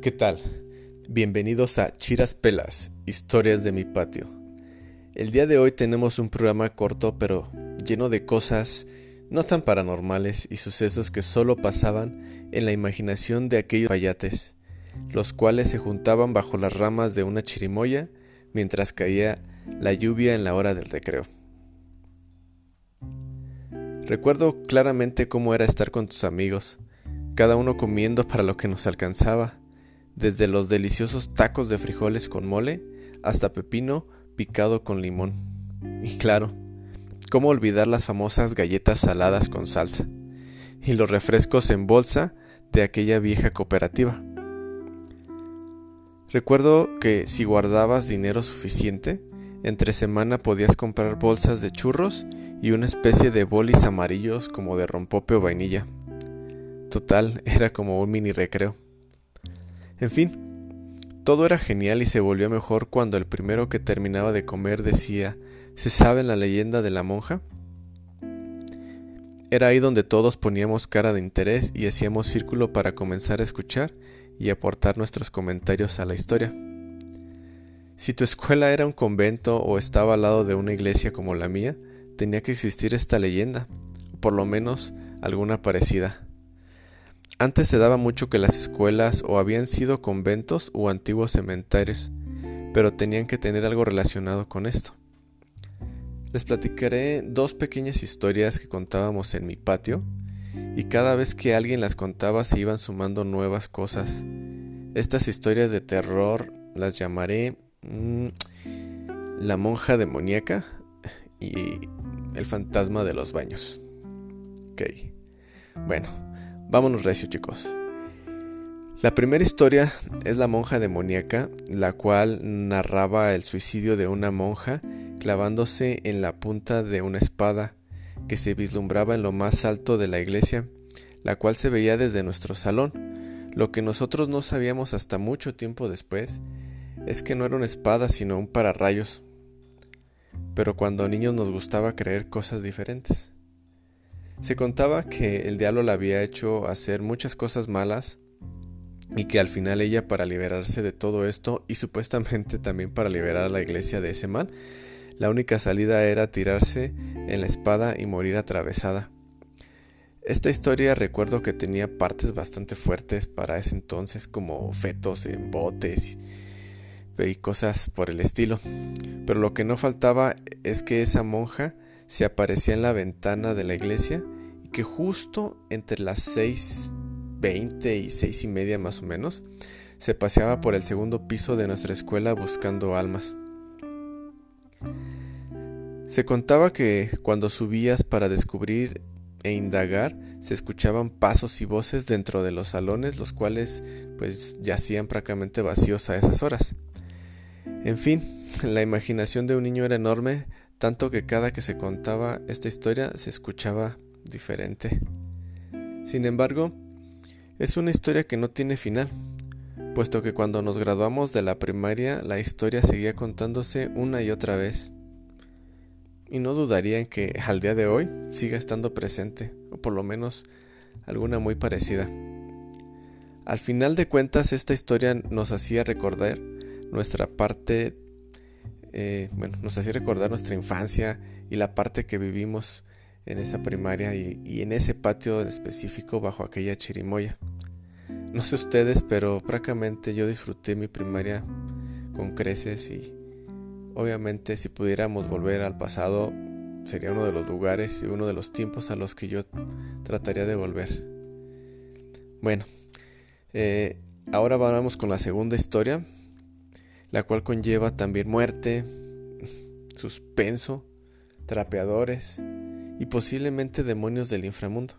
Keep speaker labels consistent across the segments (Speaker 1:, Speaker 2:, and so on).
Speaker 1: ¿Qué tal? Bienvenidos a Chiras Pelas, historias de mi patio. El día de hoy tenemos un programa corto pero lleno de cosas no tan paranormales y sucesos que solo pasaban en la imaginación de aquellos payates, los cuales se juntaban bajo las ramas de una chirimoya mientras caía la lluvia en la hora del recreo. Recuerdo claramente cómo era estar con tus amigos, cada uno comiendo para lo que nos alcanzaba, desde los deliciosos tacos de frijoles con mole hasta pepino picado con limón. Y claro, ¿cómo olvidar las famosas galletas saladas con salsa? Y los refrescos en bolsa de aquella vieja cooperativa. Recuerdo que si guardabas dinero suficiente, entre semana podías comprar bolsas de churros y una especie de bolis amarillos como de rompope o vainilla. Total, era como un mini recreo. En fin, todo era genial y se volvió mejor cuando el primero que terminaba de comer decía, ¿se sabe la leyenda de la monja? Era ahí donde todos poníamos cara de interés y hacíamos círculo para comenzar a escuchar y aportar nuestros comentarios a la historia. Si tu escuela era un convento o estaba al lado de una iglesia como la mía, tenía que existir esta leyenda, o por lo menos alguna parecida. Antes se daba mucho que las escuelas o habían sido conventos o antiguos cementerios, pero tenían que tener algo relacionado con esto. Les platicaré dos pequeñas historias que contábamos en mi patio, y cada vez que alguien las contaba se iban sumando nuevas cosas. Estas historias de terror las llamaré mm, La monja demoníaca y El fantasma de los baños. Ok. Bueno, Vámonos recio chicos. La primera historia es la monja demoníaca, la cual narraba el suicidio de una monja clavándose en la punta de una espada que se vislumbraba en lo más alto de la iglesia, la cual se veía desde nuestro salón. Lo que nosotros no sabíamos hasta mucho tiempo después es que no era una espada sino un pararrayos. Pero cuando niños nos gustaba creer cosas diferentes. Se contaba que el diablo la había hecho hacer muchas cosas malas y que al final ella para liberarse de todo esto y supuestamente también para liberar a la iglesia de ese mal, la única salida era tirarse en la espada y morir atravesada. Esta historia recuerdo que tenía partes bastante fuertes para ese entonces como fetos en botes y cosas por el estilo. Pero lo que no faltaba es que esa monja se aparecía en la ventana de la iglesia y que justo entre las 6.20 y seis y media más o menos se paseaba por el segundo piso de nuestra escuela buscando almas. Se contaba que cuando subías para descubrir e indagar se escuchaban pasos y voces dentro de los salones los cuales pues yacían prácticamente vacíos a esas horas. En fin, la imaginación de un niño era enorme tanto que cada que se contaba esta historia se escuchaba diferente. Sin embargo, es una historia que no tiene final, puesto que cuando nos graduamos de la primaria la historia seguía contándose una y otra vez. Y no dudaría en que al día de hoy siga estando presente, o por lo menos alguna muy parecida. Al final de cuentas esta historia nos hacía recordar nuestra parte eh, bueno, nos hacía recordar nuestra infancia y la parte que vivimos en esa primaria y, en ese patio específico bajo aquella chirimoya. No sé ustedes, pero prácticamente yo disfruté mi primaria con creces y obviamente si pudiéramos volver al pasado sería uno de los lugares y uno de los tiempos a los que yo trataría de volver. Bueno, eh, ahora vamos con la segunda historia la cual conlleva también muerte, suspenso, trapeadores y posiblemente demonios del inframundo.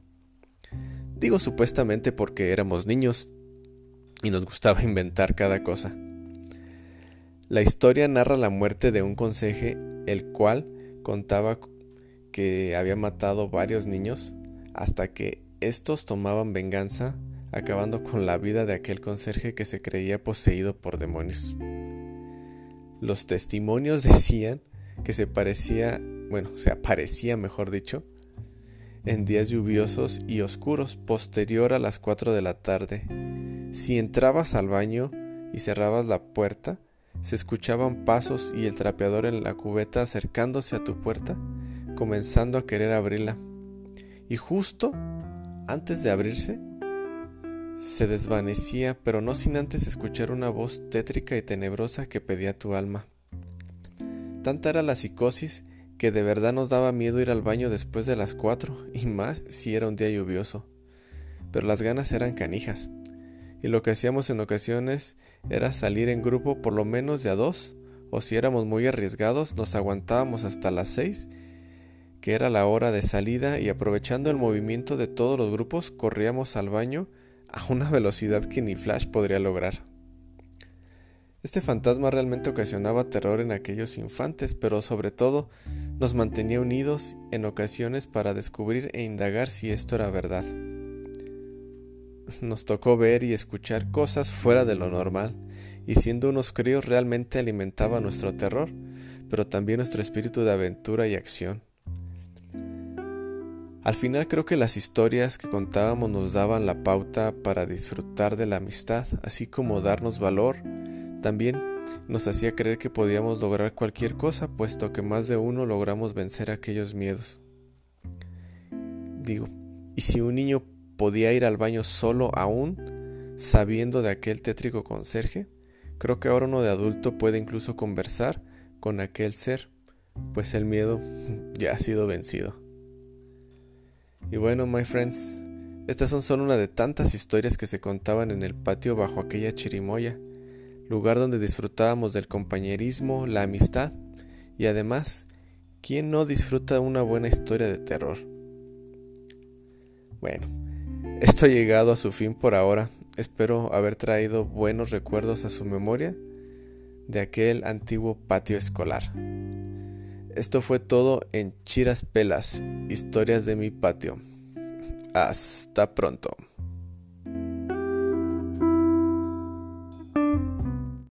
Speaker 1: Digo supuestamente porque éramos niños y nos gustaba inventar cada cosa. La historia narra la muerte de un conserje, el cual contaba que había matado varios niños hasta que estos tomaban venganza, acabando con la vida de aquel conserje que se creía poseído por demonios. Los testimonios decían que se parecía, bueno, se aparecía, mejor dicho, en días lluviosos y oscuros posterior a las 4 de la tarde, Si entrabas al baño y cerrabas la puerta, se escuchaban pasos y el trapeador en la cubeta acercándose a tu puerta, comenzando a querer abrirla. Y justo antes de abrirse, se desvanecía, pero no sin antes escuchar una voz tétrica y tenebrosa que pedía tu alma. Tanta era la psicosis que de verdad nos daba miedo ir al baño después de las cuatro, y más si era un día lluvioso. Pero las ganas eran canijas, y lo que hacíamos en ocasiones era salir en grupo por lo menos de a dos, o si éramos muy arriesgados nos aguantábamos hasta las seis, que era la hora de salida, y aprovechando el movimiento de todos los grupos corríamos al baño a una velocidad que ni Flash podría lograr. Este fantasma realmente ocasionaba terror en aquellos infantes, pero sobre todo nos mantenía unidos en ocasiones para descubrir e indagar si esto era verdad. Nos tocó ver y escuchar cosas fuera de lo normal, y siendo unos críos realmente alimentaba nuestro terror, pero también nuestro espíritu de aventura y acción. Al final creo que las historias que contábamos nos daban la pauta para disfrutar de la amistad, así como darnos valor, también nos hacía creer que podíamos lograr cualquier cosa, puesto que más de uno logramos vencer aquellos miedos. Digo, ¿y si un niño podía ir al baño solo aún, sabiendo de aquel tétrico conserje? Creo que ahora uno de adulto puede incluso conversar con aquel ser, pues el miedo ya ha sido vencido. Y bueno, my friends, estas son solo una de tantas historias que se contaban en el patio bajo aquella chirimoya lugar donde disfrutábamos del compañerismo, la amistad y además, ¿quién no disfruta una buena historia de terror? Bueno, esto ha llegado a su fin por ahora. Espero haber traído buenos recuerdos a su memoria de aquel antiguo patio escolar. Esto fue todo en Chiras Pelas, historias de mi patio. Hasta pronto.